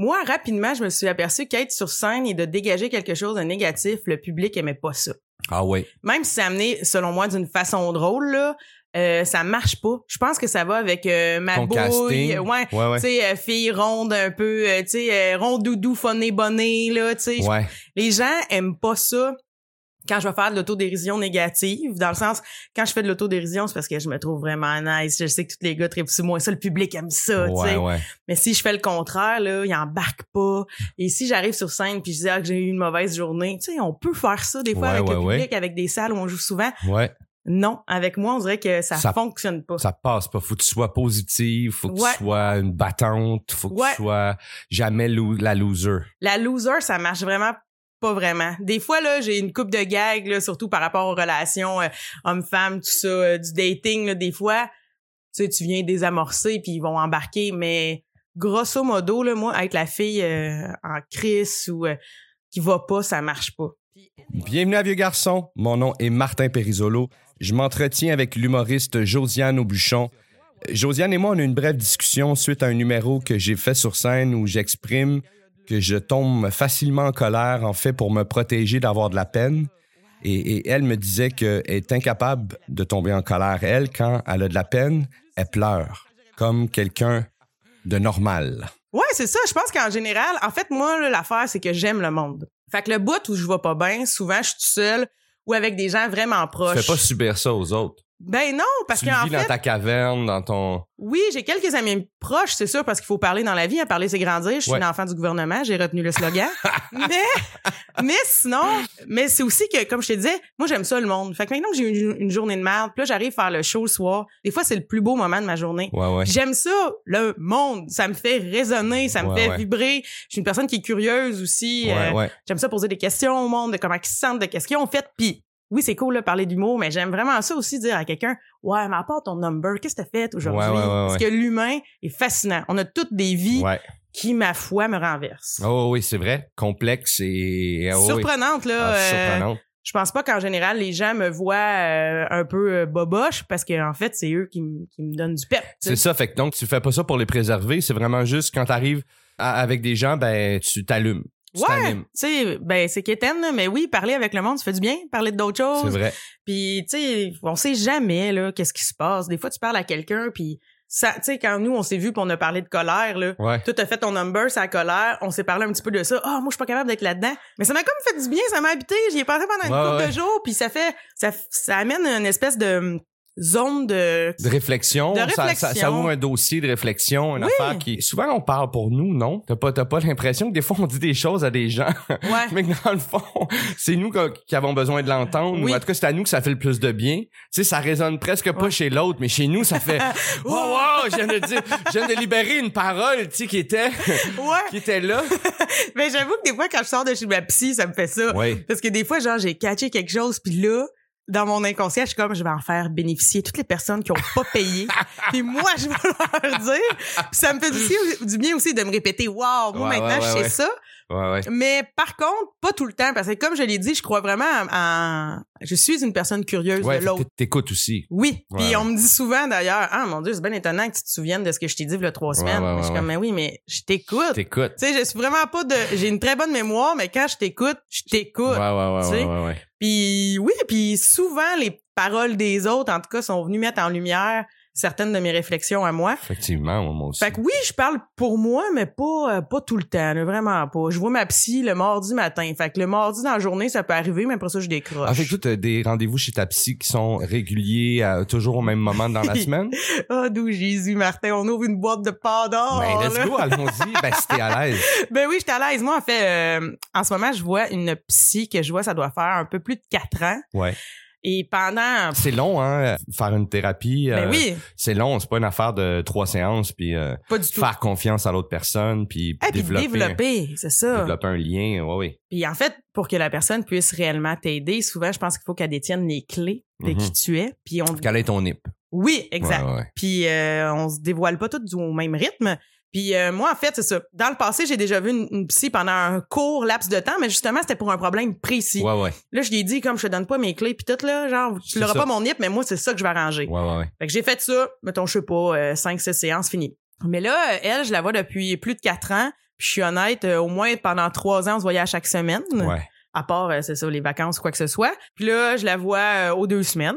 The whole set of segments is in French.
Moi, rapidement, je me suis aperçu qu'être sur scène et de dégager quelque chose de négatif, le public aimait pas ça. Ah ouais. Même si c'est amené, selon moi, d'une façon drôle, là, euh, ça marche pas. Je pense que ça va avec euh, ma Ton bouille, casting. euh, ouais, Ouais, ouais. tu sais, euh, fille ronde un peu, euh, tu sais, ronde doudou, bonnet, là, tu sais. Ouais. Les gens aiment pas ça quand je vais faire de l'autodérision négative, dans le sens, quand je fais de l'autodérision, c'est parce que je me trouve vraiment nice. Je sais que tous les gars sur moi. Ça, le public aime ça, tu Ouais, sais. ouais. Mais si je fais le contraire, là, ils embarquent pas. Et si j'arrive sur scène puis je dis ah, que j'ai eu une mauvaise journée, tu sais, on peut faire ça des fois Ouais, avec le public, avec des salles où on joue souvent. Ouais. Non, avec moi, on dirait que ça, Ça- fonctionne pas. Ça passe pas. Faut que tu sois positif, faut que Ouais. tu sois une battante, faut que Ouais. tu sois jamais lo- la loser. La loser, ça marche vraiment pas vraiment. Des fois, là, j'ai une coupe de gags, là, surtout par rapport aux relations euh, homme-femme, tout ça, euh, du dating, là, des fois, tu sais, tu viens désamorcer puis ils vont embarquer, mais grosso modo, là, moi, être la fille euh, en crise ou euh, qui va pas, ça marche pas. Bienvenue à Vieux Garçon. Mon nom est Martin Perisolo. Je m'entretiens avec l'humoriste Josiane Aubuchon. Josiane et moi, on a une brève discussion suite à un numéro que j'ai fait sur scène où j'exprime que je tombe facilement en colère, en fait, pour me protéger d'avoir de la peine. Et, et elle me disait qu'elle est incapable de tomber en colère. Elle, quand elle a de la peine, elle pleure, comme quelqu'un de normal. Ouais, c'est ça. Je pense qu'en général, en fait, moi, l'affaire, c'est que j'aime le monde. Fait que le bout où je vais pas bien, souvent, je suis tout seul ou avec des gens vraiment proches. fais pas subir ça aux autres. Ben non, parce tu qu'en vis dans fait, ta caverne, dans ton... oui, j'ai quelques amis proches, c'est sûr, parce qu'il faut parler dans la vie. À parler, c'est grandir. Je suis Ouais. une enfant du gouvernement, j'ai retenu le slogan. mais, mais sinon, mais c'est aussi que, comme je te disais, moi, j'aime ça, le monde. Fait que maintenant que j'ai une, une journée de merde, puis là, j'arrive à faire le show le soir. Des fois, c'est le plus beau moment de ma journée. Ouais, ouais. J'aime ça, le monde. Ça me fait résonner, ça me fait vibrer. Je suis une personne qui est curieuse aussi. Ouais, euh, ouais. J'aime ça poser des questions au monde, de comment ils se sentent, de qu'est-ce qu'ils ont fait. Puis oui, c'est cool de parler d'humour, mais j'aime vraiment ça aussi dire à quelqu'un, ouais, mais à part ton number, qu'est-ce que t'as fait aujourd'hui? Ouais, ouais, ouais, Parce que l'humain est fascinant. On a toutes des vies qui, ma foi, me renversent. Oh oui, c'est vrai. Complexe et... ah, oui. Surprenante, là. Ah, euh, surprenante. je pense pas qu'en général, les gens me voient euh, un peu euh, boboche parce qu'en fait, c'est eux qui, qui me donnent du pep. C'est ça, fait que donc tu fais pas ça pour les préserver, c'est vraiment juste quand t'arrives avec des gens, ben tu t'allumes. Ouais, tu sais, ben c'est quétaine, mais oui, parler avec le monde, ça fait du bien, parler d'autres C'est choses. vrai. Puis, tu sais, on sait jamais, là, qu'est-ce qui se passe. Des fois, tu parles à quelqu'un, puis ça, tu sais, quand nous, on s'est vu puis on a parlé de colère, là, Ouais. toi, t'as fait ton number, c'est la colère, on s'est parlé un petit peu de ça. Ah, moi, je suis pas capable d'être là-dedans. Mais ça m'a comme fait du bien, ça m'a habité, j'y ai pensé pendant une Ouais, couple ouais. de jours, puis ça fait, ça, ça amène une espèce de zone de... De réflexion, De Ça, ça, réflexion. ça ouvre un dossier de réflexion, une Oui. affaire qui souvent on parle pour nous, non? T'as pas t'as pas l'impression que des fois on dit des choses à des gens, Ouais. mais que dans le fond c'est nous qui- avons besoin de l'entendre. Oui. Ou en tout cas c'est à nous que ça fait le plus de bien. Tu sais ça résonne presque pas Ouais. chez l'autre, mais chez nous ça fait wow wow, je viens de dire, je viens de libérer une parole, tu sais qui était Ouais. qui était là. Mais j'avoue que des fois, quand je sors de chez ma psy, ça me fait ça. Oui. Parce que des fois, genre, j'ai catché quelque chose, puis là, dans mon inconscient, je suis comme, je vais en faire bénéficier toutes les personnes qui ont pas payé. puis moi, je vais leur dire. Puis ça me fait du, du bien aussi de me répéter, wow, moi Ouais, maintenant, ouais, je sais ça. Ouais ouais. Mais par contre, pas tout le temps, parce que comme je l'ai dit, je crois vraiment en... Je suis une personne curieuse Ouais, de l'autre. t'écoutes aussi. Oui, puis on me dit souvent d'ailleurs, ah mon dieu, c'est bien étonnant que tu te souviennes de ce que je t'ai dit il y a trois semaines. je suis comme, mais oui, mais je t'écoute. T'écoutes. Tu sais, je suis vraiment pas de. J'ai une très bonne mémoire, mais quand je t'écoute, je t'écoute. Ouais ouais ouais tu sais. ouais ouais. ouais. Puis oui, puis souvent les paroles des autres, en tout cas, sont venues mettre en lumière certaines de mes réflexions à moi. Effectivement, moi aussi. Fait que oui, je parle pour moi, mais pas euh, pas tout le temps, là, vraiment pas. Je vois ma psy le mardi matin. Fait que le mardi dans la journée, ça peut arriver, mais après ça, je décroche. En fait, tu as des rendez-vous chez ta psy qui sont réguliers, toujours au même moment dans la semaine? Ah, d'où Jésus, Martin, on ouvre une boîte de Pandore. ben, let's là. go, allons-y. Ben, si t'es à l'aise. Ben oui, j'étais à l'aise. Moi, en fait, euh, en ce moment, je vois une psy que je vois, ça doit faire un peu plus de quatre ans. Ouais. Et pendant... C'est long, hein, faire une thérapie. Ben euh, oui, C'est long, c'est pas une affaire de trois séances, puis euh, pas du tout. faire confiance à l'autre personne, puis Ah, puis développer, développer, c'est ça. développer un lien. Ouais, oui. Puis en fait, pour que la personne puisse réellement t'aider, souvent, je pense qu'il faut qu'elle détienne les clés de Mhm. qui tu es. Puis on... Quel est ton nip? Oui, exact. Puis euh, on se dévoile pas tous au même rythme. Puis euh, moi, en fait, c'est ça. Dans le passé, j'ai déjà vu une, une psy pendant un court laps de temps, mais justement, c'était pour un problème précis. Ouais, ouais. Là, je lui ai dit, comme je te donne pas mes clés, puis tout, là, genre, tu l'auras pas mon nip, mais moi, c'est ça que je vais arranger. Ouais, ouais, ouais. Fait que j'ai fait ça, mettons, je sais pas, euh, 5-6 séances finies. Mais là, elle, je la vois depuis plus de quatre ans. Puis je suis honnête, euh, au moins pendant trois ans, on se voyait à chaque semaine. Ouais. À part, euh, c'est ça, les vacances ou quoi que ce soit. Puis là, je la vois euh, aux deux semaines.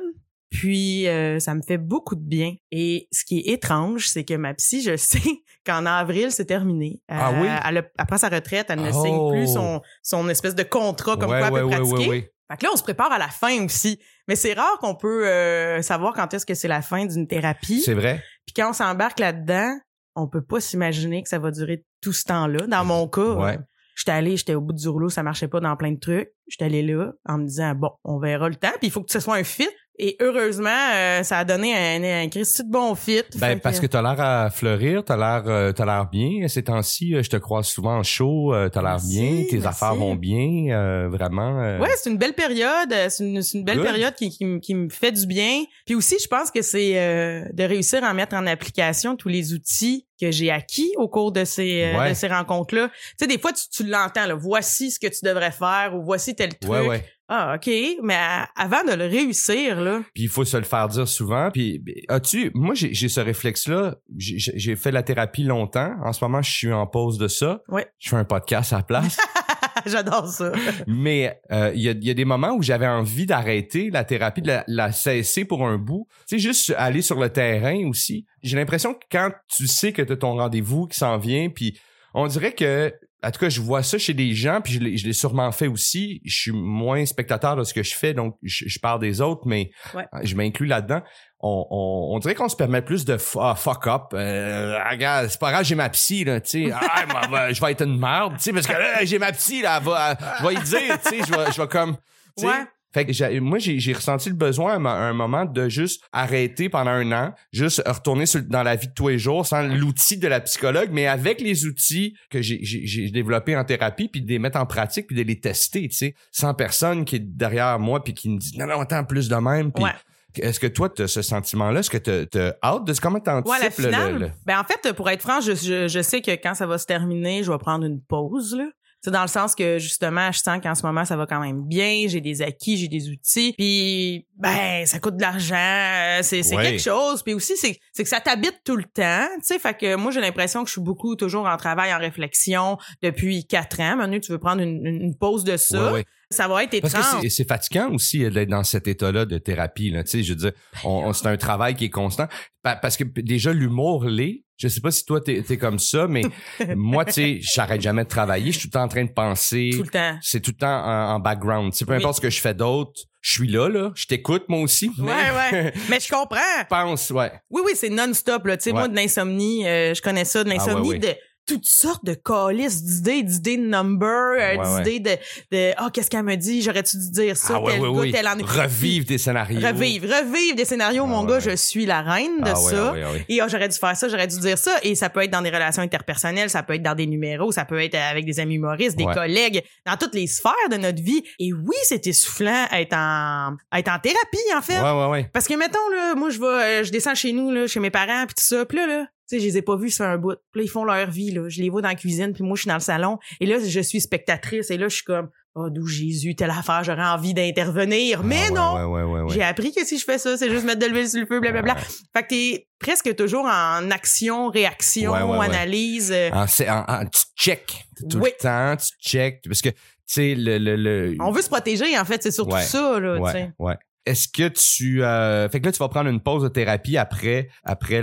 Puis euh, ça me fait beaucoup de bien. Et ce qui est étrange, c'est que ma psy, je sais qu'en avril, c'est terminé. Ah Euh, oui? elle a- après sa retraite, elle ne Oh. signe plus son, son espèce de contrat comme Ouais, quoi elle ouais, peut pratiquer. ouais. Fait que là, on se prépare à la fin aussi. Mais c'est rare qu'on peut euh, savoir quand est-ce que c'est la fin d'une thérapie. C'est vrai. Puis quand on s'embarque là-dedans, on peut pas s'imaginer que ça va durer tout ce temps-là. Dans mon cas, Ouais. j'étais allée, j'étais au bout du rouleau, ça marchait pas dans plein de trucs. J'étais allée là en me disant bon, on verra le temps. Puis il faut que ce soit un fit. Et heureusement, euh, ça a donné un, un Christy de bon fit. Ben, parce que t'as l'air à fleurir, t'as l'air, euh, t'as l'air bien. Ces temps-ci, euh, je te croise souvent en show, euh, t'as l'air bien, tes merci. affaires vont bien, euh, vraiment. Ouais, c'est une belle période. C'est une, une belle Good. période qui, qui, me- qui me fait du bien. Puis aussi, je pense que c'est euh, de réussir à mettre en application tous les outils que j'ai acquis au cours de ces, Ouais. de ces rencontres-là. Tu sais, des fois, tu, tu l'entends, là, voici ce que tu devrais faire ou voici tel truc. ouais, ouais. Ah, OK. Mais à- avant de le réussir, là, Puis il faut se le faire dire souvent. Puis as-tu, moi j'ai ce réflexe-là. J'ai- fait la thérapie longtemps. En ce moment, je suis en pause de ça. Ouais. Je fais un podcast à la place. j'adore ça. Mais euh, il y, a, y a des moments où j'avais envie d'arrêter la thérapie, de la, la cesser pour un bout. Tu sais, juste aller sur le terrain aussi. J'ai l'impression que quand tu sais que tu as ton rendez-vous qui s'en vient, puis on dirait que, en tout cas, je vois ça chez des gens, puis je l'ai sûrement fait aussi. Je suis moins spectateur de ce que je fais, donc je, je parle des autres, mais Ouais. je m'inclus là-dedans. On, on, on dirait qu'on se permet plus de ah, fuck up. Euh, ah, regarde, c'est pas grave, j'ai ma psy, là, tu sais. Ah, je vais être une merde, tu sais, parce que là, j'ai ma psy, là, va, je vais y dire, tu sais, je vais, je vais comme. Ouais. Fait que j'ai- moi, j'ai j'ai ressenti le besoin à un, moment de juste arrêter pendant un an, juste retourner sur- dans la vie de tous les jours sans l'outil de la psychologue, mais avec les outils que j'ai- j'ai j'ai développés en thérapie, puis de les mettre en pratique, puis de les tester, tu sais, sans personne qui est derrière moi, puis qui me dit, non, non, attends, plus de même, puis Ouais. Est-ce que toi, tu as ce sentiment-là? Est-ce que tu as hâte de comment Ouais, la t'anticipes finale. le- le- Ben, en fait, pour être franc, je, je, je sais que quand ça va se terminer, je vais prendre une pause, là. C'est dans le sens que justement, je sens qu'en ce moment, ça va quand même bien. J'ai des acquis, j'ai des outils. Puis, ben, ça coûte de l'argent. euh, C'est c'est Ouais. quelque chose. Puis aussi, c'est c'est que ça t'habite tout le temps. Tu sais, fait que moi, j'ai l'impression que je suis beaucoup toujours en travail, en réflexion depuis quatre ans. Maintenant, tu veux prendre une, une- une pause de ça? Ouais, ouais. Ça va être Parce étrange. que c'est- fatigant aussi euh, d'être dans cet état-là de thérapie. Là. Tu sais, je veux dire, on, on- c'est un travail qui est constant. Pa- Parce que déjà, l'humour l'est. Je sais pas si toi, t'es es comme ça, mais moi, tu sais, j'arrête jamais de travailler. Je suis tout le temps en train de penser. Tout le temps. C'est tout le temps en, en background. Tu sais, peu Oui. importe ce que je fais d'autre, je suis là, là. Je t'écoute, moi aussi. Mais Ouais, ouais. Mais je comprends. je pense, ouais. Oui, oui, c'est non-stop. Là. Tu sais, Ouais. moi, de l'insomnie, euh, je connais ça, de l'insomnie, ouais, ouais. de toutes sortes de calices d'idées, d'idées de number, euh, Ouais, d'idées de, de ah, qu'est-ce qu'elle me dit, j'aurais-tu dû dire ça, ah tel ouais, gars, ouais. tel en- Revivre des scénarios. Revivre, revivre des scénarios, Ah mon ouais, gars, je suis la reine de Ah ça. ah ouais, ah ouais. Et ah, j'aurais dû faire ça, j'aurais dû dire ça. Et ça peut être dans des relations interpersonnelles, ça peut être dans des numéros, ça peut être avec des amis humoristes, des collègues, dans toutes les sphères de notre vie. Et oui, c'est essoufflant être en, être en thérapie, en fait. Ouais, ouais, ouais. Parce que mettons là, moi je vais euh, je descends chez nous là, chez mes parents puis tout ça, puis là là, sais, je les ai pas vus sur un bout. Puis là ils font leur vie là, je les vois dans la cuisine puis moi je suis dans le salon et là je suis spectatrice et là je suis comme oh d'où Jésus telle affaire, j'aurais envie d'intervenir. Mais Ah ouais, non. Ouais, ouais. J'ai appris que si je fais ça, c'est juste mettre de l'huile sur le feu, blablabla. Fait que t'es presque toujours en action, réaction, analyse. euh, En- en- en- tu check tout Oui. le temps, tu check. Parce que, tu sais, le, le, le- On veut se protéger, en fait, c'est surtout ça, là, tu sais. Ouais. Est-ce que tu... euh, fait que là, tu vas prendre une pause de thérapie après, après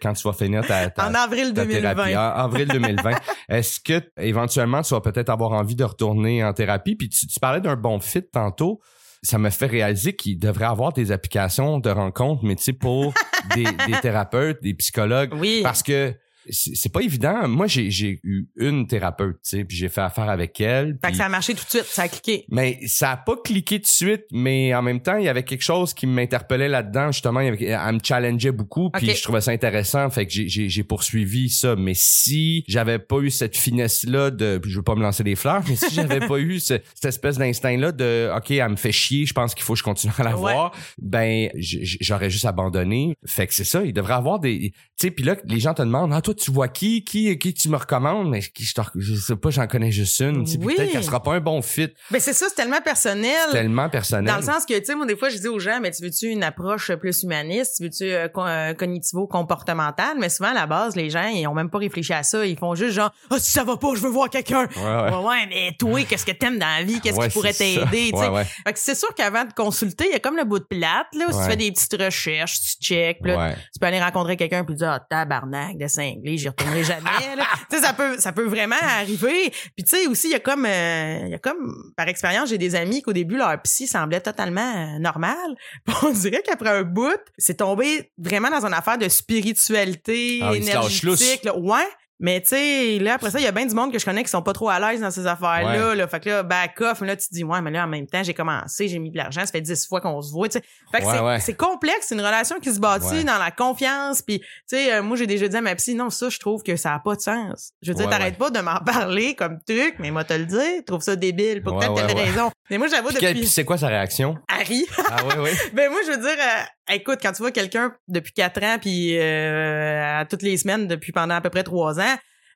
quand tu vas finir ta, ta, En avril ta 2020. thérapie. En avril 2020. Est-ce que, éventuellement, tu vas peut-être avoir envie de retourner en thérapie? Puis tu, tu parlais d'un bon fit tantôt. Ça me fait réaliser qu'il devrait avoir des applications de rencontres, mais tu sais, pour des, des thérapeutes, des psychologues. Oui. Parce que c'est pas évident. Moi, j'ai eu une thérapeute, tu sais, puis j'ai fait affaire avec elle. Fait que ça a marché tout de suite, ça a cliqué. mais ça a pas cliqué tout de suite, mais en même temps, il y avait quelque chose qui m'interpellait là-dedans. Justement, avait- elle me challengeait beaucoup, puis je trouvais ça intéressant. Fait que j'ai- poursuivi ça. Mais si j'avais pas eu cette finesse-là de... Je veux pas me lancer des fleurs, mais si j'avais pas eu ce- cette espèce d'instinct-là de « OK, elle me fait chier, je pense qu'il faut que je continue à la Ouais. voir », ben j'aurais juste abandonné. Fait que c'est ça, il devrait avoir des... Tu sais, puis là, les gens te demandent « Ah, toi, toi, tu vois qui, qui, qui tu me recommandes, mais qui, je, te, je sais pas, j'en connais juste une. tu sais, Oui. Peut-être qu'elle sera pas un bon fit. Ben c'est ça, c'est tellement personnel. Tellement personnel. Dans le sens que, tu sais, moi, des fois, je dis aux gens, mais tu veux-tu une approche plus humaniste? Tu veux-tu euh, co- euh, cognitivo-comportementale? Mais souvent, à la base, les gens, ils ont même pas réfléchi à ça. Ils font juste genre, ah, si ça va pas, je veux voir quelqu'un. Ouais, ouais. Ouais, ouais, mais toi, qu'est-ce que t'aimes dans la vie? Qu'est-ce Ouais, qui pourrait t'aider? c'est sûr qu'avant de consulter, il y a comme le bout de plate, là. Ouais. tu fais des petites recherches, tu check, tu peux aller rencontrer quelqu'un puis dire ah tabarnak de cinglé j'y retournerai jamais là. tu sais ça peut ça peut vraiment arriver puis tu sais aussi il y a comme euh, il y a comme par expérience j'ai des amis qu'au début leur psy semblait totalement euh, normal Puis on dirait qu'après un bout c'est tombé vraiment dans une affaire de spiritualité Ah, énergétique là. ouais mais tu sais, là, après ça, il y a bien du monde que je connais qui sont pas trop à l'aise dans ces affaires-là. Ouais. Là. Fait que là, back off. Mais là, tu te dis, ouais, mais là, en même temps, j'ai commencé, j'ai mis de l'argent, ça fait dix fois qu'on se voit. Fait que Ouais, c'est, ouais. c'est complexe, c'est une relation qui se bâtit dans la confiance. Puis, tu sais, euh, moi, j'ai déjà dit à ma psy, non, ça, je trouve que ça a pas de sens. Je veux dire, t'arrêtes pas de m'en parler comme truc, mais moi, te le dire, je trouve ça débile pour ouais. raison. Mais moi, j'avoue, Puis, quelle- puis depuis... c'est quoi sa réaction? Harry. Ah oui, oui. Ben moi, je veux dire, euh, écoute, quand tu vois quelqu'un depuis quatre ans, puis euh, à toutes les semaines depuis pendant à peu près trois ans,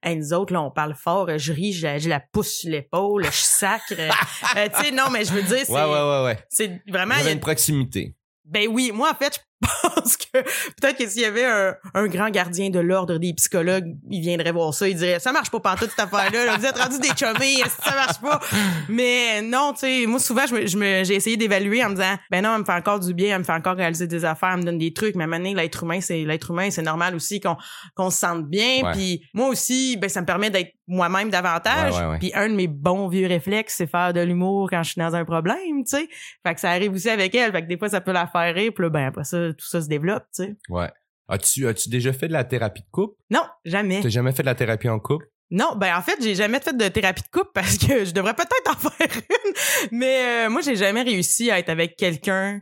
hey, nous autres, là, on parle fort, je ris, j'ai j'ai la pousse sur l'épaule, je sacre. euh, tu sais, non, mais je veux dire, c'est Ouais, ouais, ouais, vraiment... Il y a- une proximité. Ben oui, moi, en fait, je pense que peut-être que s'il y avait un, un grand gardien de l'ordre des psychologues, il viendrait voir ça, il dirait, ça marche pas pantoute cette affaire-là, là, vous êtes rendus des chummés, ça marche pas? Mais non, tu sais, moi, souvent, je me, je me- j'ai essayé d'évaluer en me disant, ben non, elle me fait encore du bien, elle me fait encore réaliser des affaires, elle me donne des trucs, mais maintenant, l'être humain, c'est, l'être humain, c'est normal aussi qu'on, qu'on se sente bien, puis moi aussi, ben ça me permet d'être moi-même davantage, Ouais, ouais, ouais. puis un de mes bons vieux réflexes, c'est faire de l'humour quand je suis dans un problème, tu sais. Fait que ça arrive aussi avec elle. Fait que des fois, ça peut la faire rire. Puis ben, après ça, tout ça se développe, tu sais. Ouais. As-tu, as-tu déjà fait de la thérapie de couple? Non, jamais. T'as jamais fait de la thérapie en couple? Non, ben en fait, j'ai jamais fait de thérapie de couple parce que je devrais peut-être en faire une. Mais euh, moi, j'ai jamais réussi à être avec quelqu'un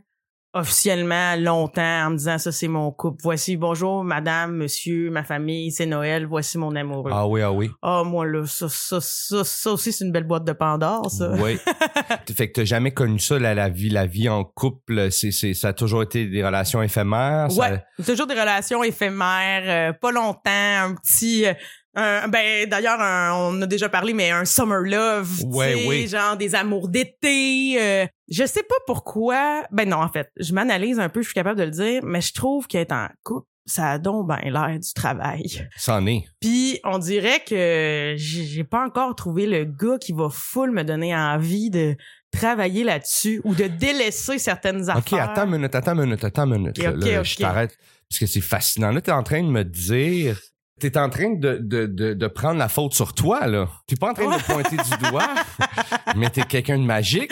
officiellement longtemps en me disant ça c'est mon couple. Voici bonjour madame, monsieur, ma famille, c'est Noël, voici mon amoureux. Ah oui, ah oui. Ah moi là, ça ça ça ça aussi c'est une belle boîte de Pandore ça. Oui. fait que t'as jamais connu ça, la, la vie, la vie en couple, c'est, c'est, ça a toujours été des relations éphémères. ça- Ouais, toujours des relations éphémères, euh, pas longtemps, un petit euh, un- ben d'ailleurs on a déjà parlé mais un summer love, tu Ouais, sais, oui. genre des amours d'été. euh, je sais pas pourquoi. Ben non en fait, je m'analyse un peu, je suis capable de le dire, mais je trouve qu'être en couple ça a donc ben l'air du travail. C'en est. Puis on dirait que j'ai pas encore trouvé le gars qui va full me donner envie de travailler là-dessus ou de délaisser certaines affaires. OK, attends une minute, attends une minute, attends une minute. Ok, là, ok, là. Je t'arrête parce que c'est fascinant. Là, t'es en train de me dire... T'es en train de, de, de, de prendre la faute sur toi, là. T'es pas en train de pointer du doigt, mais t'es quelqu'un de magique.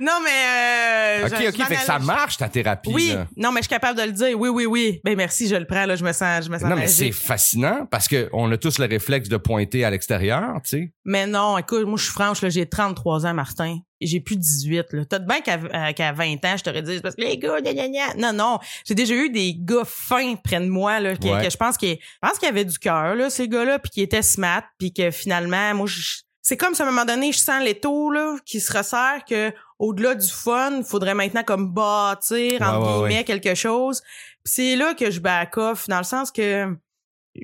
non mais euh, OK, je- OK, je fait que ça marche, ta thérapie, Oui, là. non mais je suis capable de le dire. Oui, oui, oui. Ben merci, je le prends là, je me sens je me sens Non, mais c'est fascinant parce que on a tous le réflexe de pointer à l'extérieur, tu sais. Mais non, écoute, moi je suis franche là, j'ai 33 ans Martin. J'ai plus 18 là. T'as de bien qu'à euh, qu'à 20 ans, je t'aurais dit parce que les gars, gna, gna, gna. Non non, j'ai déjà eu des gars fins près de moi là Ouais. que je pense qu'ils je pense qu'ils avaient du cœur là ces gars-là puis qui étaient smart puis que finalement moi je c'est comme si à un moment donné, je sens l'étau là qui se resserre que au-delà du fun, il faudrait maintenant comme bâtir entre Ouais, ouais, guillemets quelque chose. Puis c'est là que je back off dans le sens que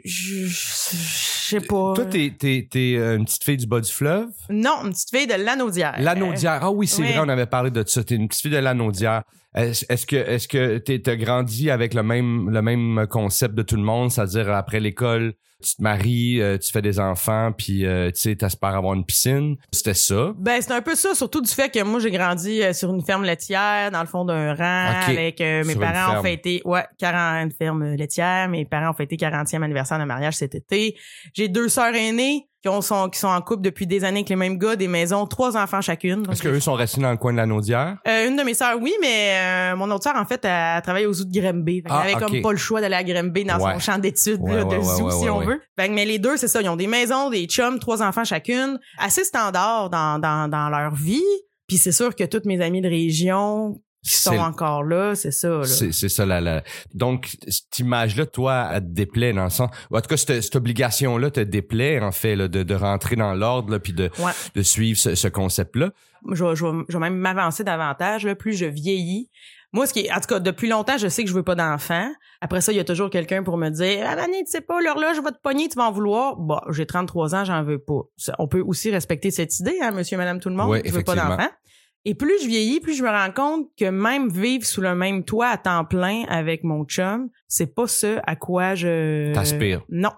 je, je, je sais pas. Toi, t'es, t'es, t'es euh, une petite fille du bas du fleuve? Non, une petite fille de l'anaudière. Lanaudière. Ah oui, c'est vrai, on avait parlé de ça. T'es une petite fille de Lanaudière. Est-ce, est-ce que, est-ce que t'es, t'as grandi avec le même, le même concept de tout le monde, c'est-à-dire après l'école, tu te maries, euh, tu fais des enfants, puis euh, tu sais, t'espères avoir une piscine. C'était ça. Ben c'est un peu ça, surtout du fait que moi j'ai grandi euh, sur une ferme laitière dans le fond d'un rang avec euh, mes Sur parents ont fêté ouais 40 une ferme laitière, mes parents ont fêté 40e anniversaire de mariage cet été. J'ai deux sœurs aînées qui ont sont qui sont en couple depuis des années avec les mêmes gars, des maisons, trois enfants chacune. Est-ce qu'eux sont restés dans le coin de Lanaudière? Euh, une de mes sœurs, oui, mais euh, mon autre sœur, en fait, elle, elle travaille au zoo de Grimby. Ah, avait ok. comme pas le choix d'aller à Grimby dans Ouais. son champ d'études Ouais, là, ouais, de zoo, si on veut. Fait que, mais les deux, c'est ça. Ils ont des maisons, des chums, trois enfants chacune. Assez standard dans, dans, dans leur vie. Puis c'est sûr que toutes mes amies de région qui sont encore là, c'est ça. Là. C'est, c'est ça. La, la... Donc, cette image-là, toi, elle te déplaît dans le sens... En tout cas, cette, cette obligation-là te déplaît, en fait, là, de, de rentrer dans l'ordre, là, puis de, Ouais. de suivre ce, ce concept-là? je, vais- je, je vais même m'avancer davantage, là, plus je vieillis. Moi, ce qui est, en tout cas, depuis longtemps, je sais que je veux pas d'enfant. Après ça, il y a toujours quelqu'un pour me dire, ah, Mané, tu sais pas, l'horloge va te pogner, tu vas en vouloir. Bon, j'ai 33 ans, j'en veux pas. Ça, on peut aussi respecter cette idée, hein, monsieur, madame, tout le monde. Ouais, je veux pas d'enfant. Et plus je vieillis, plus je me rends compte que même vivre sous le même toit à temps plein avec mon chum, c'est pas ce à quoi je... T'aspires. Non.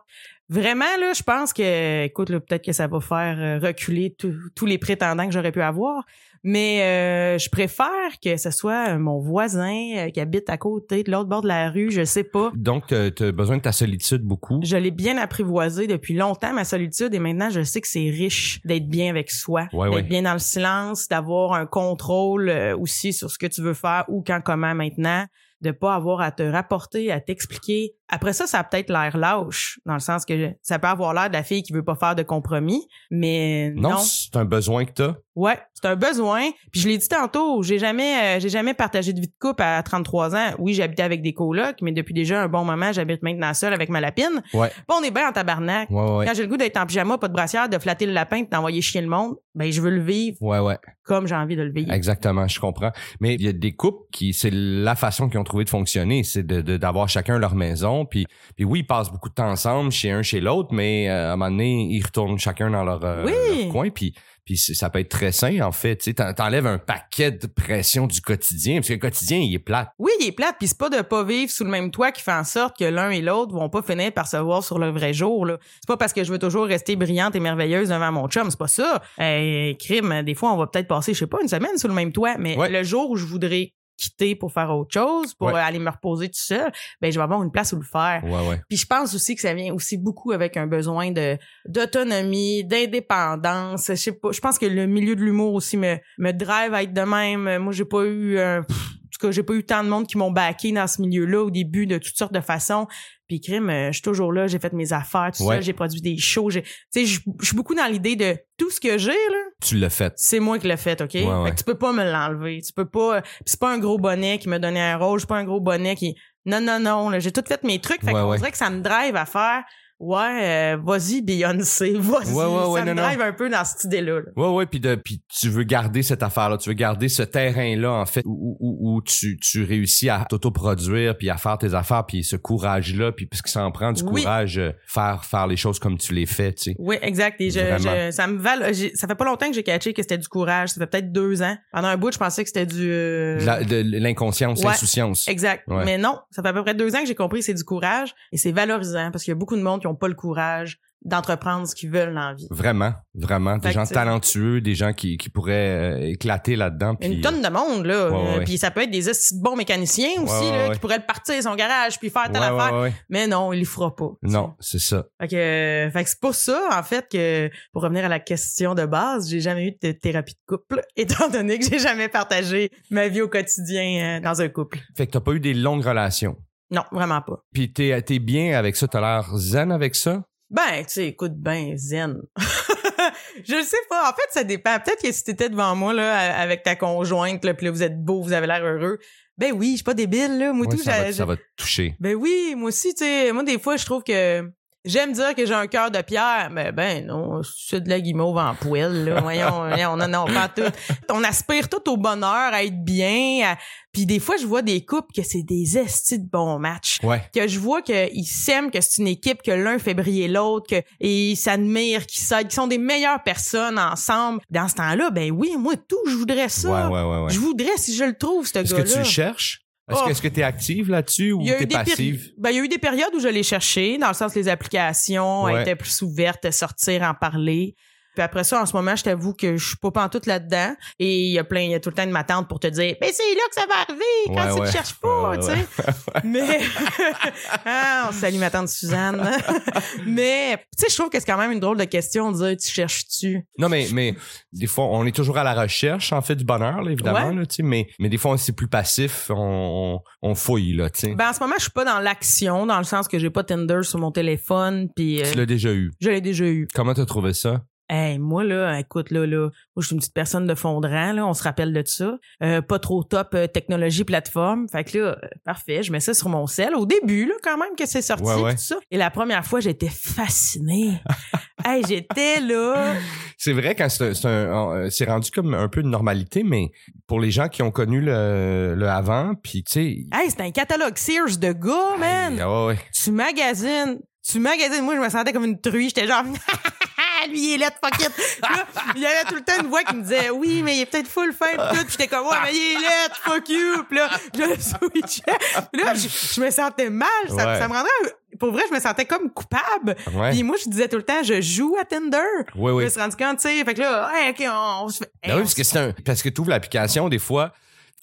Vraiment, là, je pense que, écoute, là, peut-être que ça va faire euh, reculer tous- les prétendants que j'aurais pu avoir. Mais euh, je préfère que ce soit euh, mon voisin euh, qui habite à côté, de l'autre bord de la rue, je sais pas. Donc, t'as as besoin de ta solitude beaucoup. Je l'ai bien apprivoisé depuis longtemps, ma solitude, et maintenant, je sais que c'est riche d'être bien avec soi, Ouais, d'être ouais. bien dans le silence, d'avoir un contrôle aussi sur ce que tu veux faire, ou quand, comment, maintenant, de pas avoir à te rapporter, à t'expliquer. Après ça, ça a peut-être l'air lâche, dans le sens que ça peut avoir l'air de la fille qui veut pas faire de compromis, mais Non, non. c'est un besoin que t'as. Ouais, c'est un besoin. Puis je l'ai dit tantôt, j'ai jamais euh, j'ai jamais partagé de vie de couple à 33 ans. Oui, j'habitais avec des colocs, mais depuis déjà un bon moment, j'habite maintenant seule avec ma lapine. Ouais. Puis on est bien en tabarnak. Ouais, ouais. Quand j'ai le goût d'être en pyjama, pas de brassière, de flatter le lapin, d'envoyer chier le monde, ben je veux le vivre Ouais, ouais. comme j'ai envie de le vivre. Exactement, je comprends. Mais il y a des couples qui, c'est la façon qu'ils ont trouvé de fonctionner, c'est de, de- d'avoir chacun leur maison. Puis, puis oui, ils passent beaucoup de temps ensemble, chez un, chez l'autre, mais euh, à un moment donné, ils retournent chacun dans leur, euh, Oui. leur coin. Puis, puis ça peut être très sain, en fait. Tu t'enlèves un paquet de pression du quotidien, parce que le quotidien, il est plate. Oui, il est plate, puis c'est pas de pas vivre sous le même toit qui fait en sorte que l'un et l'autre vont pas finir par se voir sur le vrai jour. C'est pas parce que je veux toujours rester brillante et merveilleuse devant mon chum, c'est pas ça. Euh, crime, des fois on va peut-être passer, je sais pas, une semaine sous le même toit, mais Ouais. le jour où je voudrais quitter pour faire autre chose, pour Ouais. euh, aller me reposer tout seul, ben je vais avoir une place où le faire. Ouais, ouais. Puis je pense aussi que ça vient aussi beaucoup avec un besoin de d'autonomie, d'indépendance. Je sais pas. Je pense que le milieu de l'humour aussi me me drive à être de même. Moi, j'ai pas eu un, pff, en tout cas, j'ai pas eu tant de monde qui m'ont backé dans ce milieu-là au début de toutes sortes de façons. Puis crime, je suis toujours là, j'ai fait mes affaires, tout Ouais. ça, j'ai produit des shows, tu sais je suis beaucoup dans l'idée de tout ce que j'ai là, Tu l'as fait. c'est moi qui l'ai fait, OK? Fait ouais. que tu peux pas me l'enlever, tu peux pas c'est pas un gros bonnet qui me donnait un rôle, c'est pas un gros bonnet qui non non non, j'ai tout fait mes trucs, fait qu'on dirait que ça me drive à faire Ouais, euh, vas-y Beyoncé, vas-y. Ouais, ouais, ouais, ça me non, non. drive un peu dans cette idée-là. là. Ouais, ouais, puis de, puis tu veux garder cette affaire-là, tu veux garder ce terrain-là, en fait, où, où, où tu, tu réussis à t'autoproduire, puis à faire tes affaires, puis ce courage-là, puis parce que ça en prend du Oui. courage, euh, faire, faire les choses comme tu les fais, tu sais. Oui, exact. Et je, je- ça me val, ça fait pas longtemps que j'ai catché que c'était du courage. Ça fait peut-être deux ans. Pendant un bout, je pensais que c'était du. euh, De la- de l'inconscience, Ouais. l'insouciance. Exact. Ouais. Mais non, ça fait à peu près deux ans que j'ai compris que c'est du courage et c'est valorisant parce qu'il y a beaucoup de monde qui ont pas le courage d'entreprendre ce qu'ils veulent dans la vie. Vraiment, vraiment. Des gens talentueux, des gens qui, qui pourraient euh, éclater là-dedans. Une tonne de monde, là. Ouais, ouais. Puis ça peut être des bons mécaniciens aussi, là, qui pourraient le partir son garage puis faire telle affaire. Mais non, il le fera pas. Non, c'est ça. Fait que, euh, fait que c'est pour ça, en fait, que pour revenir à la question de base, j'ai jamais eu de thérapie de couple, étant donné que j'ai jamais partagé ma vie au quotidien euh, dans un couple. Fait que t'as pas eu des longues relations. Non, vraiment pas. Puis t'es, t'es bien avec ça, t'as l'air zen avec ça? Ben, tu sais, écoute, ben zen. je sais pas. En fait, ça dépend. Peut-être que si t'étais devant moi là avec ta conjointe, là, puis là vous êtes beau, vous avez l'air heureux. Ben oui, je suis pas débile là. Moi Ouais, tout, ça, va, ça va te toucher. Ben oui, moi aussi, tu sais, moi des fois je trouve que j'aime dire que j'ai un cœur de pierre, mais ben non, c'est de la guimauve en poêle, là. Voyons, voyons, non, non, pas tout. On aspire tout au bonheur, à être bien. à- Puis des fois, je vois des couples que c'est des estis de bons matchs. Ouais. Que je vois qu'ils s'aiment, que c'est une équipe, que l'un fait briller l'autre, que ils s'admirent, qu'ils s'aident, qu'ils sont des meilleures personnes ensemble. Dans ce temps-là, ben oui, moi tout, je voudrais ça. Ouais, ouais, ouais, ouais. Je voudrais si je le trouve, ce Est-ce gars-là. que tu le cherches? Est-ce Oh. que, est-ce que t'es active là-dessus ou des péri- passive? ben, il y a eu des périodes où je l'ai cherché, dans le sens que les applications Ouais. étaient plus ouvertes, sortir, en parler. Puis après ça, en ce moment, je t'avoue que je suis pas pantoute là-dedans. Et il y a plein, il y a tout le temps de ma tante pour te dire, mais c'est là que ça va arriver quand Ouais, tu ouais. te cherches pas, Ouais, tu sais. Mais, ah, on salue ma tante Suzanne. mais, tu sais, je trouve que c'est quand même une drôle de question de dire, tu cherches-tu? Non, mais, mais des fois, on est toujours à la recherche, en fait, du bonheur, là, évidemment, là, tu sais, mais, mais des fois, c'est plus passif, on, on, on fouille, là, tu sais. Ben, en ce moment, je suis pas dans l'action, dans le sens que j'ai pas Tinder sur mon téléphone, puis euh, tu l'as déjà eu. je l'ai déjà eu. Comment t'as trouvé ça? Hey, moi, là, écoute, là, là, moi, je suis une petite personne de fondrant, là, on se rappelle de ça. Euh, pas trop top euh, technologie plateforme. Fait que là, euh, parfait, je mets ça sur mon sel. Au début, là, quand même, que c'est sorti, Ouais, ouais. tout ça. Et la première fois, j'étais fascinée. hey, j'étais là. C'est vrai quand c'est rendu comme un peu une normalité, mais pour les gens qui ont connu le, le avant, puis tu sais. Hey, c'était un catalogue Sears de gars, man. Ah ouais. Tu magasines. Tu magasines. Moi, je me sentais comme une truie. J'étais genre, lui, il est laid, fuck it. Là, il y avait tout le temps une voix qui me disait, oui, mais il est peut-être full pis tout. Puis j'étais comme, ouais, mais il est laid, fuck you. Puis là, je le switchais. Puis là, je, je me sentais mal. Ça, Ouais. ça me rendrait, pour vrai, je me sentais comme coupable. Ouais. Puis moi, je disais tout le temps, je joue à Tinder. Ouais, Je ouais. me suis rendu compte, tu sais. Fait que là, hey, OK, on, se fait. Ben hey, oui, parce que c'est un. Parce que tu ouvres l'application, des fois,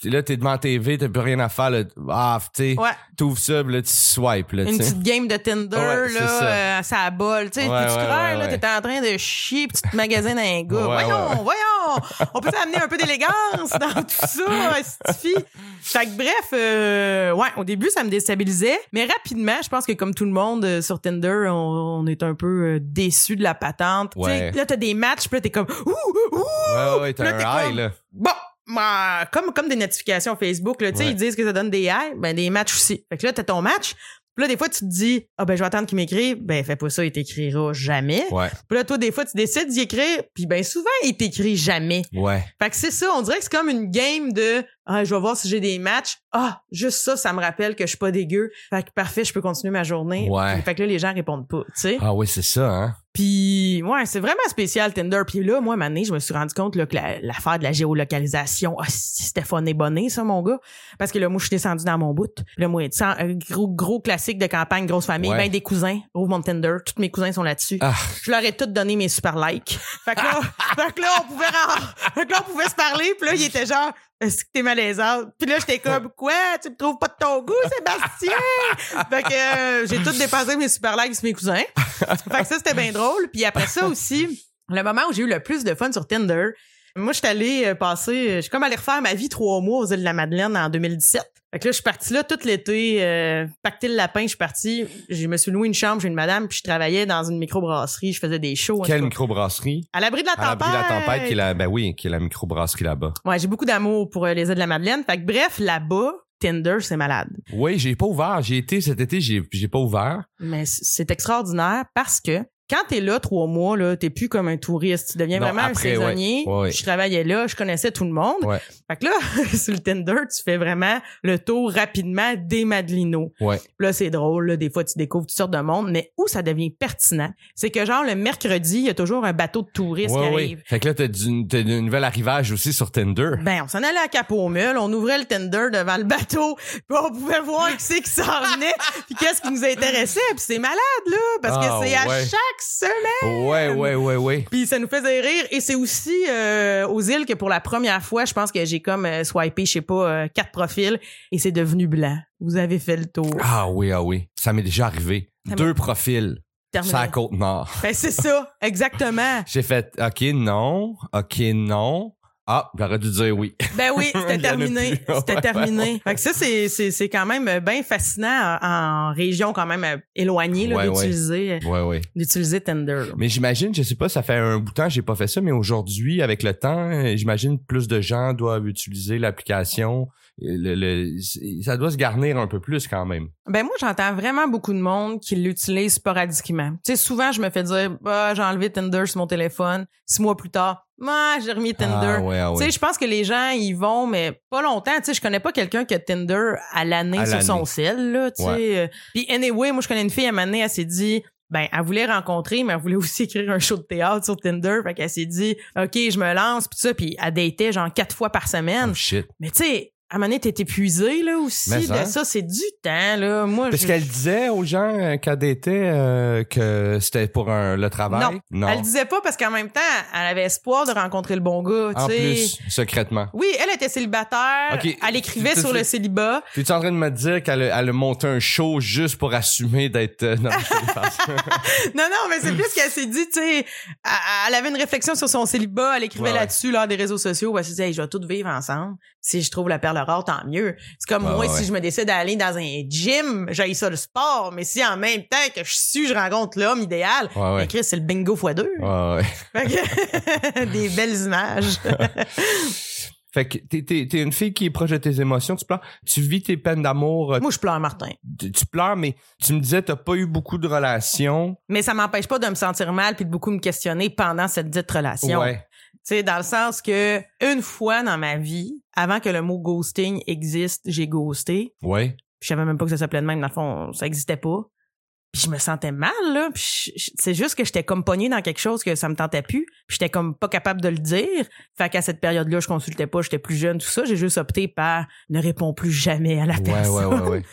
là, t'es devant TV, t'as plus rien à faire, là. Ah, tu sais. Ouais. T'ouvres ça, puis là, tu swipes, là, tu une petite game de Tinder, Ouais, là, ça. euh, ça bol. Tu sais, Ouais, ouais, là, t'étais en train de chier pis tu te magasines un gars. Voyons, voyons! On peut amener un peu d'élégance dans tout ça. Fait que bref, euh, ouais, au début, ça me déstabilisait. Mais rapidement, je pense que comme tout le monde euh, sur Tinder, on, on est un peu euh, déçu de la patente. Tu sais. Là, t'as des matchs, puis là, t'es comme ouh, ouh! Ouais, ouais, t'as t'es un high, comme- là. Bon, bah, comme, comme des notifications Facebook, là, tu sais, Ouais. ils disent que ça donne des highs, ben des matchs aussi. Fait que là, t'as ton match. Puis là, des fois, tu te dis, ah ben, je vais attendre qu'il m'écrive. Ben, fais pas ça, il t'écrira jamais. Ouais, Puis là, toi, des fois, tu décides d'y écrire, puis ben, souvent, il t'écrit jamais. ouais. Fait que c'est ça, on dirait que c'est comme une game de, ah, je vais voir si j'ai des matchs. Ah, juste ça, ça me rappelle que je suis pas dégueu. Fait que parfait, je peux continuer ma journée. Ouais. Fait que là, les gens répondent pas, tu sais. Ah oui, c'est ça, hein. Puis ouais, c'est vraiment spécial Tinder. Puis là, moi, année, je me suis rendu compte là, que la- l'affaire de la géolocalisation, ah, c'était fun et bonné, ça, mon gars. Parce que là, moi, je suis descendu dans mon bout. Là, moi, un gros, gros classique de campagne, grosse famille, Ouais. ben des cousins. Ouvre mon Tinder, tous mes cousins sont là-dessus. Ah, Je leur ai tous donné mes super likes. Fait que là, fait que là, on pouvait, fait que là, on pouvait se parler. Puis là, il était genre, est-ce que t'es malaisante? Puis là, j'étais comme, quoi? Tu me trouves pas de ton goût, Sébastien? fait que euh, j'ai tout dépassé mes super likes sur mes cousins. Fait que ça, c'était bien drôle. Puis après ça aussi, le moment où j'ai eu le plus de fun sur Tinder, moi, je suis allée euh, passer, je suis comme allée refaire ma vie trois mois aux îles de la Madeleine en 2017. Fait que là, je suis partie là tout l'été, euh, le lapin, je suis partie. Je me suis loué une chambre, j'ai une madame, puis je travaillais dans une microbrasserie, je faisais des shows. quelle microbrasserie? À l'abri de la À tempête. l'abri de la tempête, qui est la, ben oui, qui est la microbrasserie là-bas. Ouais, j'ai beaucoup d'amour pour euh, les îles de la Madeleine. Fait que bref, là-bas, Tinder, c'est malade. Oui, j'ai pas ouvert. J'ai été cet été, j'ai, j'ai pas ouvert. Mais c'est extraordinaire parce que quand t'es là trois mois, là, t'es plus comme un touriste. Tu deviens Non, vraiment après, un saisonnier. ouais. Je travaillais là, je connaissais tout le monde. Ouais. Fait que là, sur le Tinder, tu fais vraiment le tour rapidement des Madelinos. Là, c'est drôle. Là, des fois, tu découvres toutes sortes de monde. Mais où ça devient pertinent, c'est que genre le mercredi, il y a toujours un bateau de touristes qui arrive. Fait que là, t'as du, t'as du nouvel arrivage aussi sur Tinder. Ben, on s'en allait à Cap-au-Mul, on ouvrait le Tinder devant le bateau, puis on pouvait voir qui c'est qui s'en venait, puis qu'est-ce qui nous intéressait, puis c'est malade là, parce Ah, que c'est à ouais. Chaque semaine. Ouais, ouais, ouais, ouais. Puis ça nous faisait rire et c'est aussi euh, aux îles que pour la première fois, je pense que j'ai comme euh, swipé, je sais pas, euh, quatre profils et c'est devenu blanc. Vous avez fait le tour. Ah oui, ah oui. Ça m'est déjà arrivé. Ça Deux profils. Terminé. Ça à Côte-Nord. Ben, c'est ça, exactement. J'ai fait OK, non. OK, non. Ah, j'aurais dû dire oui. Ben oui, c'était terminé. C'était terminé. Fait que ça, c'est, c'est, c'est quand même bien fascinant en, en région quand même euh, éloignée là, Ouais, ouais. d'utiliser, Ouais, ouais. d'utiliser Tinder. Mais j'imagine, je sais pas, ça fait un bout de temps que j'ai pas fait ça, mais aujourd'hui, avec le temps, euh, j'imagine plus de gens doivent utiliser l'application. Le, le- ça doit se garnir un peu plus quand même. Ben moi, j'entends vraiment beaucoup de monde qui l'utilise sporadiquement. Tu sais, souvent, je me fais dire, bah, j'ai enlevé Tinder sur mon téléphone. Six mois plus tard, ah, j'ai remis Tinder. Ah ouais, ah Tu ouais. sais, je pense que les gens y vont, mais pas longtemps. Tu sais, je connais pas quelqu'un qui a Tinder à l'année sur son cell, là, tu sais. Ouais. Euh, Puis anyway, moi, je connais une fille, à un moment donné, elle s'est dit, ben, elle voulait rencontrer, mais elle voulait aussi écrire un show de théâtre sur Tinder. Fait qu'elle s'est dit, OK, je me lance, puis ça. Puis elle datait genre quatre fois par semaine. Oh shit. Mais tu sais, à un moment donné, t'es épuisé, là, aussi. Mais hein. ça, c'est du temps, là. Moi, Parce je- qu'elle disait aux gens euh, qu'elle était euh, que c'était pour un, le travail. Non. Elle le disait pas parce qu'en même temps, elle avait espoir de rencontrer le bon gars, En tu sais. plus, secrètement. Oui, elle était célibataire. Ok. Elle écrivait sur le célibat. Tu es en train de me dire qu'elle a, elle a monté un show juste pour assumer d'être... euh, non. Non, non, mais c'est plus qu'elle s'est dit, tu sais, elle, elle avait une réflexion sur son célibat, elle écrivait Ouais, ouais. là-dessus lors des réseaux sociaux. Elle s'est dit, hey, je vais tout vivre ensemble si je trouve la perle l'aurore, tant mieux. C'est comme Ouais, moi, ouais, si ouais. je me décide d'aller dans un gym, j'ai ça le sport, mais si en même temps que je suis, je rencontre l'homme idéal, ben Chris, c'est le bingo x deux. Ouais, ouais. Fait que- des belles images. Fait que t'es, t'es, t'es une fille qui est proche de tes émotions, tu pleures. Tu vis tes peines d'amour, euh, moi, je pleure, Martin. tu, tu pleures, mais tu me disais t'as pas eu beaucoup de relations. Mais ça m'empêche pas de me sentir mal puis de beaucoup me questionner pendant cette dite relation. Ouais. Tu sais, dans le sens que une fois dans ma vie, avant que le mot ghosting existe, j'ai ghosté. Ouais. Puis je savais même pas que ça s'appelait de même. Dans le fond, ça existait pas. Puis je me sentais mal, là. Puis c'est juste que j'étais comme pognée dans quelque chose que ça me tentait plus. Puis j'étais comme pas capable de le dire. Fait qu'à cette période-là, je consultais pas, j'étais plus jeune, tout ça. J'ai juste opté par ne réponds plus jamais à la Ouais, personne. ouais, ouais, ouais.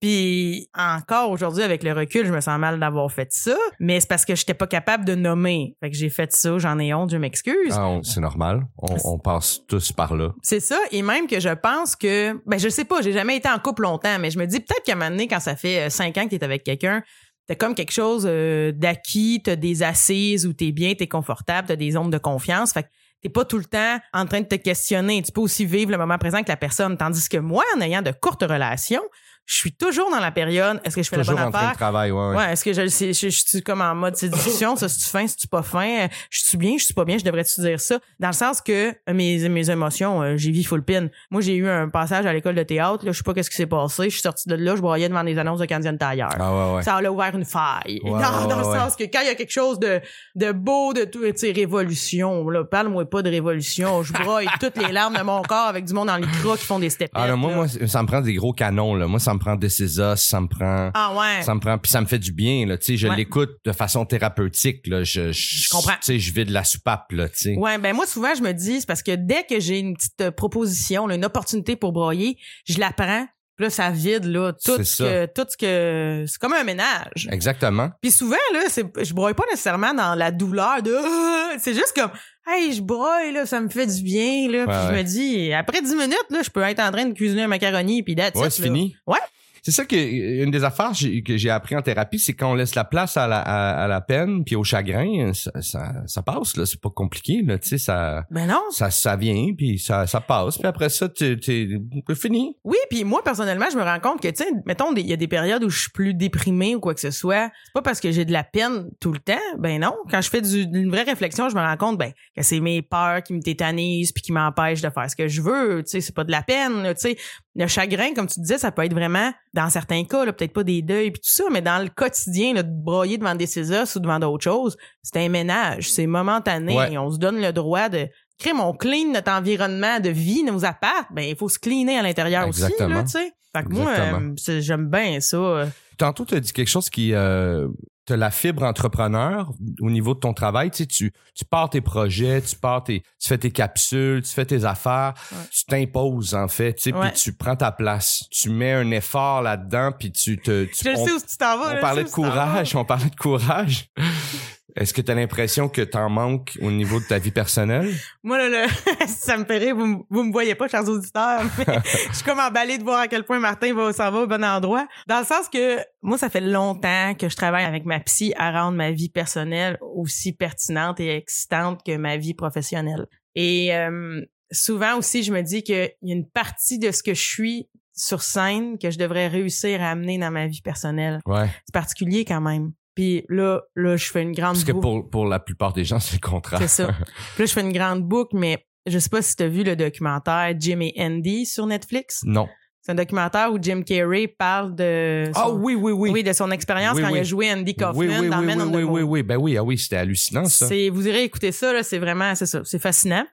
Puis encore aujourd'hui, avec le recul, je me sens mal d'avoir fait ça. Mais c'est parce que j'étais pas capable de nommer. Fait que j'ai fait ça, j'en ai honte, je m'excuse. Ah, c'est normal. On, on passe tous par là. C'est ça, et même que je pense que, ben je sais pas, j'ai jamais été en couple longtemps, mais je me dis peut-être qu'à un moment donné, quand ça fait euh, cinq ans que t'es avec quelqu'un, t'as comme quelque chose euh, d'acquis, t'as des assises où t'es bien, t'es confortable, t'as des zones de confiance, fait que t'es pas tout le temps en train de te questionner. Tu peux aussi vivre le moment présent avec la personne, tandis que moi, en ayant de courtes relations, je suis toujours dans la période, est-ce que je fais Toujours la bonne en train de travail, ouais, ouais. Ouais, est-ce que je je, je suis comme en mode séduction, ça, c'est-tu fin, c'est-tu pas fin, euh, je suis bien, je suis pas bien, je devrais-tu dire ça? Dans le sens que euh, mes, mes émotions, euh, j'ai vu full pin. Moi, j'ai eu un passage à l'école de théâtre, là, je sais pas qu'est-ce qui s'est passé, je suis sortie de là, je broyais devant des annonces de Canadienne Tailleur. Ah, ouais, ouais. Ça a ouvert une faille. Dans dans le sens que quand il y a quelque chose de, de beau, de tout, tu sais, révolution, là, parle-moi pas de révolution. Je broye toutes les larmes de mon corps avec du monde dans le micro qui font des steps. Ah, là, moi, moi, ça me prend des gros canons, là. Moi, ça me prend des César, ça me prend. Ah ouais. Ça me prend, puis ça me fait du bien, là. Tu sais, je Ouais. l'écoute de façon thérapeutique, là. Je, je, Je comprends. Tu sais, je vide la soupape, là, tu sais. Ouais, ben moi souvent je me dis c'est parce que dès que j'ai une petite euh, proposition, là, une opportunité pour broyer, je la prends. Puis là ça vide là tout ce ça. que tout ce que c'est comme un ménage. Exactement. Puis souvent là, c'est je broye pas nécessairement dans la douleur de c'est juste comme hey, je broye là, ça me fait du bien là, puis Ouais, je ouais. me dis après 10 minutes là, je peux être en train de cuisiner un macaroni puis that's Ouais, c'est là. fini. Ouais. C'est ça que une des affaires que j'ai appris en thérapie, c'est quand on laisse la place à la, à, à la peine puis au chagrin, ça, ça, ça passe là, c'est pas compliqué là, tu sais ça Ben non. ça ça vient puis ça ça passe puis après ça tu t'es fini. Oui, puis moi personnellement, je me rends compte que tu sais, mettons il y a des périodes où je suis plus déprimée ou quoi que ce soit, c'est pas parce que j'ai de la peine tout le temps, ben non, quand je fais du- d'une vraie réflexion, je me rends compte ben que c'est mes peurs qui me tétanisent puis qui m'empêchent de faire ce que je veux, tu sais, c'est pas de la peine, tu sais. Le chagrin comme tu disais, ça peut être vraiment dans certains cas là, peut-être pas des deuils puis tout ça, mais dans le quotidien là, de broyer devant des Césars ou devant d'autres choses, c'est un ménage, c'est momentané, Ouais. et on se donne le droit de crime, on clean notre environnement de vie, nos apparts, ben il faut se cleaner à l'intérieur aussi, là, tu sais. Fait que moi, euh, j'aime bien ça. euh. Tantôt tu as dit quelque chose qui euh, la fibre entrepreneur au niveau de ton travail, tu sais tu tu pars tes projets, tu pars tes tu fais tes capsules, tu fais tes affaires, Ouais. tu t'imposes en fait, tu sais Ouais. puis tu prends ta place, tu mets un effort là-dedans puis tu te tu Je on- sais où tu t'en vas. On parlait de courage, on parlait de courage. Est-ce que tu as l'impression que t'en manques au niveau de ta vie personnelle? Moi, là, là, ça me fait rire. Vous, vous me voyez pas, chers auditeurs, mais je suis comme emballée de voir à quel point Martin va, s'en va au bon endroit. Dans le sens que moi, ça fait longtemps que je travaille avec ma psy à rendre ma vie personnelle aussi pertinente et excitante que ma vie professionnelle. Et euh, souvent aussi, je me dis qu'il y a une partie de ce que je suis sur scène que je devrais réussir à amener dans ma vie personnelle. Ouais. C'est particulier quand même. Puis là, là, je fais une grande Parce que boucle. pour, pour la plupart des gens, c'est le contraire. C'est ça. Puis là, je fais une grande boucle, mais je sais pas si tu as vu le documentaire Jim et Andy sur Netflix. Non. C'est un documentaire où Jim Carrey parle de son, Ah oui, oui, oui. oui, de son expérience Oui, quand oui. il a joué Andy Kaufman oui, oui, dans oui, Men oui, on the oui, oui, oui. Ben oui, ah oui, c'était hallucinant, ça. C'est, vous irez écouter ça, là, c'est vraiment, c'est ça, c'est fascinant.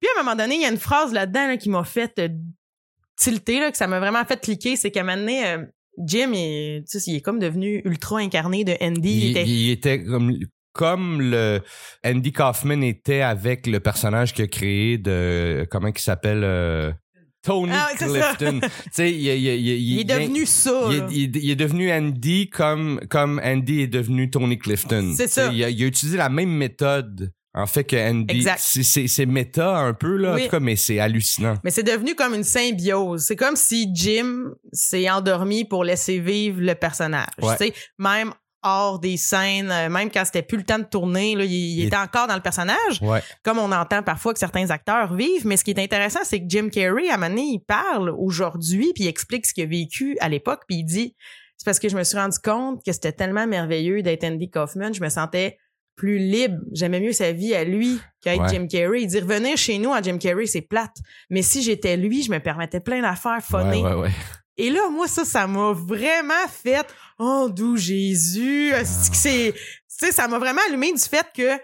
Puis à un moment donné, il y a une phrase là-dedans là, qui m'a fait euh, tilter, là, que ça m'a vraiment fait cliquer, c'est qu'à un moment donné, euh, Jim, il, tu sais, il est comme devenu ultra incarné de Andy. Il, Il était- il était comme, comme le Andy Kaufman était avec le personnage qu'il a créé de, comment il s'appelle, euh, Tony Ah. Clifton. tu sais, il, il, il, il est devenu ça. Il est, devenu Andy comme comme Andy est devenu Tony Clifton. C'est ça. A, il a utilisé la même méthode en fait que Andy. C'est c'est c'est méta un peu là, Oui. en tout cas, mais c'est hallucinant. Mais c'est devenu comme une symbiose. C'est comme si Jim s'est endormi pour laisser vivre le personnage. Ouais. Tu sais, même hors des scènes, euh, même quand c'était plus le temps de tourner, là, il, il Il était encore dans le personnage, Ouais. comme on entend parfois que certains acteurs vivent. Mais ce qui est intéressant, c'est que Jim Carrey, à un moment donné, il parle aujourd'hui, puis il explique ce qu'il a vécu à l'époque, puis il dit, c'est parce que je me suis rendu compte que c'était tellement merveilleux d'être Andy Kaufman, je me sentais plus libre. J'aimais mieux sa vie à lui qu'à Ouais. Jim Carrey. Il dit revenir chez nous à Jim Carrey, c'est plate. Mais si j'étais lui, je me permettais plein d'affaires funny. Ouais, ouais, ouais. Et là, moi, ça, ça m'a vraiment fait Oh, d'où Jésus! Ah. C'est. Tu sais, ça m'a vraiment allumé du fait que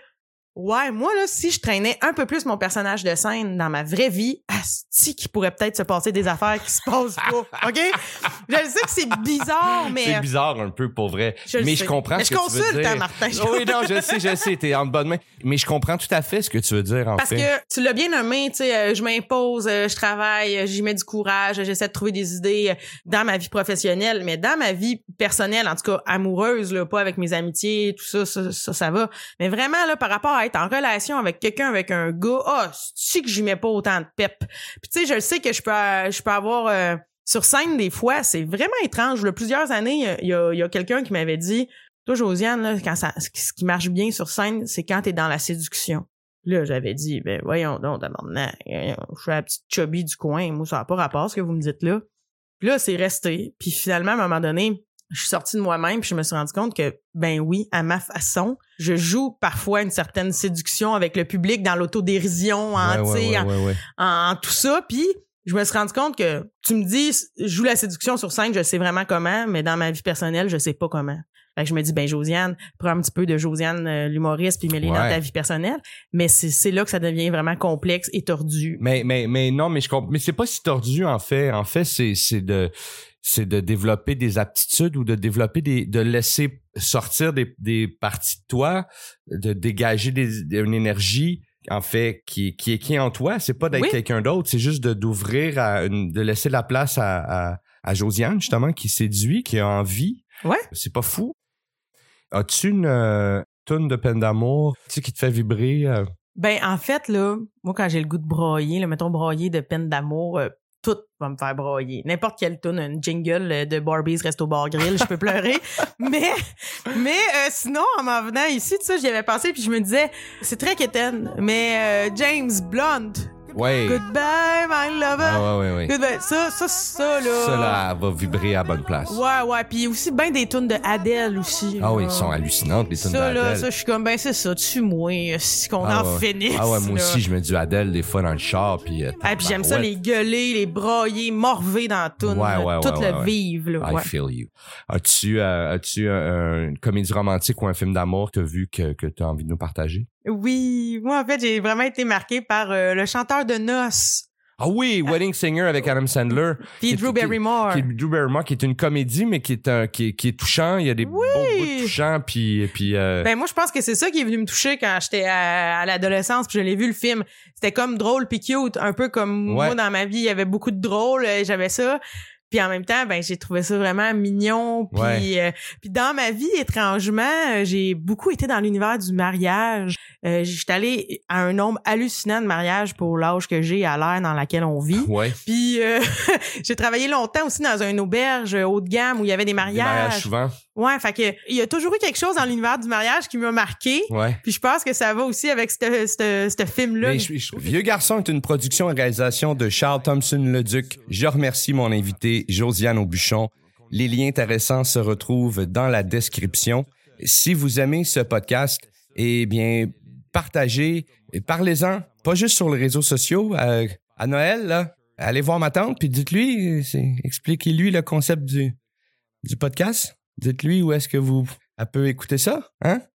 Ouais, moi, là, si je traînais un peu plus mon personnage de scène dans ma vraie vie, asti qu'il pourrait peut-être se passer des affaires qui se passent pas. OK? Je sais que c'est bizarre, mais. C'est bizarre un peu pour vrai. Je mais sais. je comprends Mais ce je que tu veux consulte, dire. hein, Martin. Je- Oh oui, non, je sais, je sais, t'es en bonne main. Mais je comprends tout à fait ce que tu veux dire, en Parce fait. que tu l'as bien nommé, tu sais, euh, je m'impose, euh, je travaille, euh, j'y mets du courage, euh, j'essaie de trouver des idées euh, dans ma vie professionnelle, mais dans ma vie personnelle, en tout cas amoureuse, là, pas avec mes amitiés, tout ça, ça, ça, ça va. Mais vraiment, là, par rapport à en relation avec quelqu'un, avec un gars, ah, c'est que j'y mets pas autant de pep. Puis tu sais, je sais que je peux, euh, je peux avoir euh, sur scène des fois, c'est vraiment étrange. Là, plusieurs années, il y a, y a quelqu'un qui m'avait dit, toi, Josiane, là, quand ça, ce qui marche bien sur scène, c'est quand t'es dans la séduction. Là, j'avais dit, ben voyons donc, je suis la petite chubby du coin, moi, ça n'a pas rapport ce que vous me dites là. Puis là, c'est resté. Puis finalement, à un moment donné, je suis sortie de moi-même, puis je me suis rendu compte que, ben oui, à ma façon, je joue parfois une certaine séduction avec le public dans l'autodérision, en, ouais, ouais, ouais. tout ça. Puis je me suis rendu compte que tu me dis, je joue la séduction sur scène, je sais vraiment comment, mais dans ma vie personnelle, je sais pas comment. Fait que je me dis, ben Josiane, prends un petit peu de Josiane euh, l'humoriste, puis mets-les dans Ouais. ta vie personnelle. Mais c'est là que ça devient vraiment complexe et tordu. Mais, mais, mais non, mais je comprends. Mais c'est pas si tordu, en fait. En fait, c'est, c'est de, c'est de développer des aptitudes ou de développer des, de laisser sortir des, des parties de toi, de dégager des, une énergie, en fait, qui, qui est qui est en toi. C'est pas d'être Oui. quelqu'un d'autre. C'est juste de, d'ouvrir à une, de laisser la place à, à, à Josiane, justement, qui séduit, qui a envie. Ouais. C'est pas fou. As-tu une, euh, toune de peine d'amour, tu sais, qui te fait vibrer? euh? Ben, en fait, là, moi, quand j'ai le goût de broyer, là, mettons broyer de peine d'amour, euh, tout va me faire broyer. N'importe quelle tune, une jingle euh, de Barbie's Resto Bar Grill, je peux pleurer. Mais, mais euh, sinon, en m'en venant ici, tu sais, j'y avais pensé, puis je me disais, c'est très quétaine, mais euh, James Blunt, Ouais. Goodbye, my lover. Ah, ouais, ouais, ouais. Goodbye. Ça, ça, ça, là. Ça, là, va vibrer à la bonne place. Ouais, ouais. Puis aussi, ben des tunes de Adele aussi. Ah oui, ils sont hallucinantes, les tunes Ça, là, d'Adèle. ça, je suis comme, ben c'est ça, tu moi, si qu'on Ah en ouais. finisse. Ah ouais, moi là. aussi, je mets du Adèle des fois dans le char, puis... euh, Ah, puis j'aime ça, les gueuler, les brailler, morver dans la toune, Ouais, ouais, tout le vivre. Là, I feel you. As-tu euh, as-tu un- une comédie romantique ou un film d'amour que tu as vu que, que tu as envie de nous partager? Oui, moi, en fait, j'ai vraiment été marquée par euh, le chanteur de noces, Ah oui, Wedding Singer avec Adam Sandler. puis Qui- Drew qui- Barrymore. Qui est Drew Barrymore, qui est une comédie, mais qui est, un, qui est, qui est touchant. Il y a des beaux bouts touchants, puis... puis euh, Ben moi je pense que c'est ça qui est venu me toucher quand j'étais à, à l'adolescence puis je l'ai vu le film. C'était comme drôle puis cute, un peu comme Ouais. moi dans ma vie, il y avait beaucoup de drôle, euh, j'avais ça. Puis en même temps, ben j'ai trouvé ça vraiment mignon. Puis Ouais. euh, puis dans ma vie, étrangement, euh, j'ai beaucoup été dans l'univers du mariage. Euh, J'étais allée à un nombre hallucinant de mariages pour l'âge que j'ai à l'ère dans laquelle on vit. ouais, Puis euh, j'ai travaillé longtemps aussi dans une auberge haut de gamme où il y avait des mariages souvent. Ouais, fait que il y a toujours eu quelque chose dans l'univers du mariage qui m'a marqué. Ouais. Puis je pense que ça va aussi avec ce film-là. Vieux garçon est une production et réalisation de Charles Thompson Leduc. Je remercie mon invité Josiane Aubuchon. Les liens intéressants se retrouvent dans la description. Si vous aimez ce podcast, eh bien, partagez et parlez-en, pas juste sur les réseaux sociaux. euh, à Noël, là, allez voir ma tante, puis dites-lui, expliquez-lui le concept du, du podcast. Dites-lui où est-ce que vous, elle peut écouter ça, hein?